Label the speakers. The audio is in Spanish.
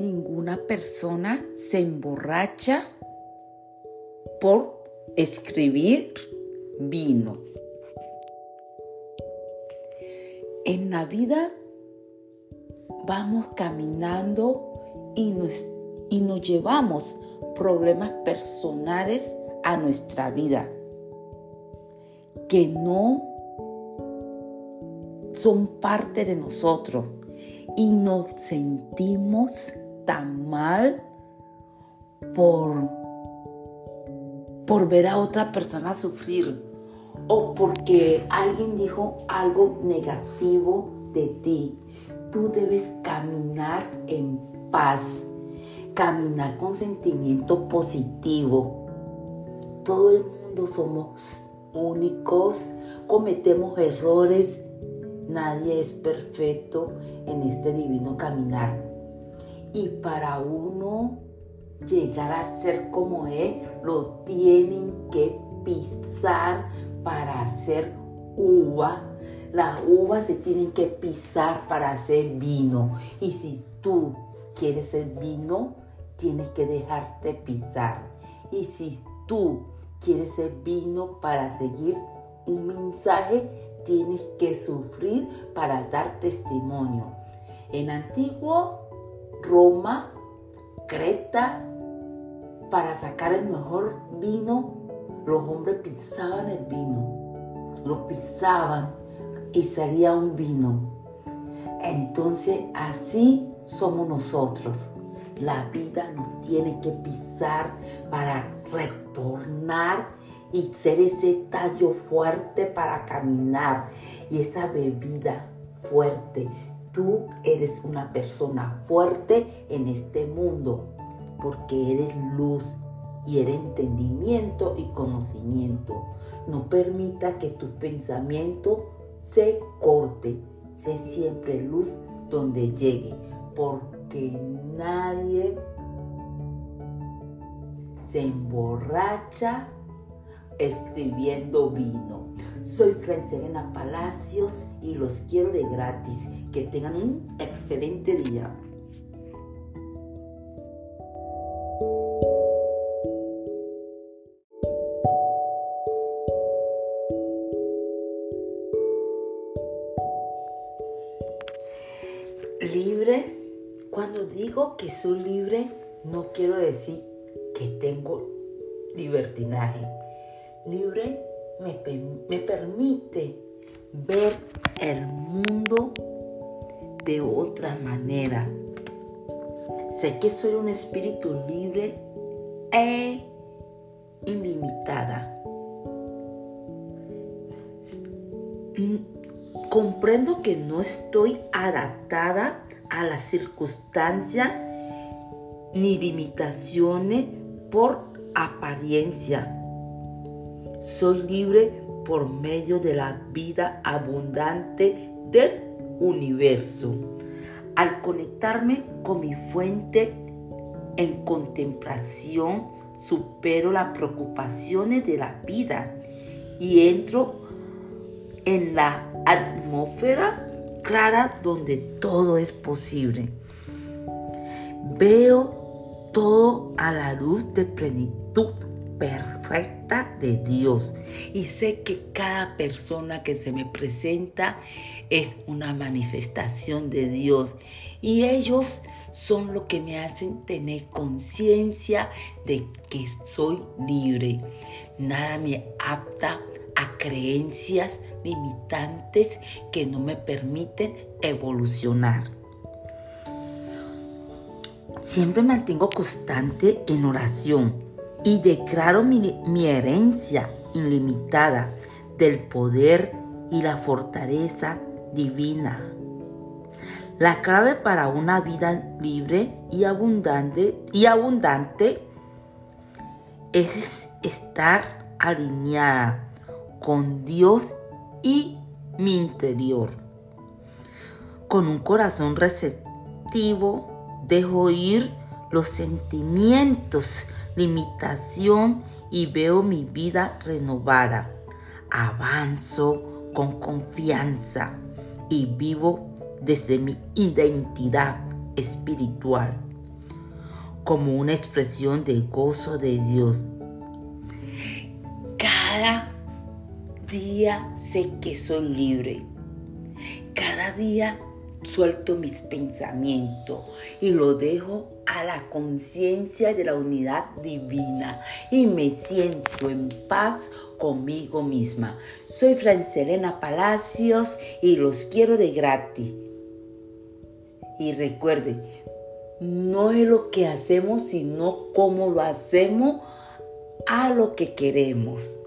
Speaker 1: ninguna persona se emborracha por escribir vino. En la vida vamos caminando y nos, y nos llevamos problemas personales a nuestra vida que no son parte de nosotros y nos sentimos tan mal por, por ver a otra persona sufrir o porque alguien dijo algo negativo de ti. Tú debes caminar en paz, caminar con sentimiento positivo. Todo el mundo somos únicos, cometemos errores, nadie es perfecto en este divino caminar. Y para uno llegar a ser como Él, lo tienen que pisar para hacer uva. Las uvas se tienen que pisar para hacer vino. Y si tú quieres ser vino, tienes que dejarte pisar. Y si tú quieres ser vino para seguir un mensaje, tienes que sufrir para dar testimonio. En antiguo Roma, Creta, para sacar el mejor vino, los hombres pisaban el vino, lo pisaban y salía un vino. Entonces así somos nosotros. La vida nos tiene que pisar para retornar y ser ese tallo fuerte para caminar y esa bebida fuerte. Tú eres una persona fuerte en este mundo porque eres luz y eres entendimiento y conocimiento. No permita que tu pensamiento se corte. Sé siempre luz donde llegue porque nadie se emborracha escribiendo vino. Soy Fran Serena Palacios y los quiero de gratis. Que tengan un excelente día. Libre, cuando digo que soy libre, no quiero decir que tengo libertinaje. Libre me, permite ver el mundo de otra manera. Sé que soy un espíritu libre e ilimitada. Comprendo que no estoy adaptada a las circunstancias ni limitaciones por apariencia. Soy libre por medio de la vida abundante del universo. Al conectarme con mi fuente en contemplación, supero las preocupaciones de la vida y entro en la atmósfera clara donde todo es posible. Veo todo a la luz de plenitud perfecta de Dios. Y sé que cada persona que se me presenta es una manifestación de Dios. Y ellos son lo que me hacen tener conciencia de que soy libre. Nada me apta a creencias limitantes que no me permiten evolucionar. Siempre mantengo constante en oración y declaro mi, herencia ilimitada del poder y la fortaleza divina. La clave para una vida libre y abundante, y abundante es estar alineada con Dios y mi interior. Con un corazón receptivo, dejo ir los sentimientos, limitación y veo mi vida renovada. Avanzo con confianza y vivo desde mi identidad espiritual. como una expresión del gozo de Dios. Cada día sé que soy libre. Cada día suelto mis pensamientos y lo dejo a la conciencia de la unidad divina y me siento en paz conmigo misma. Soy Francelena Palacios y los quiero de gratis. Y recuerden, no es lo que hacemos, sino cómo lo hacemos a lo que queremos.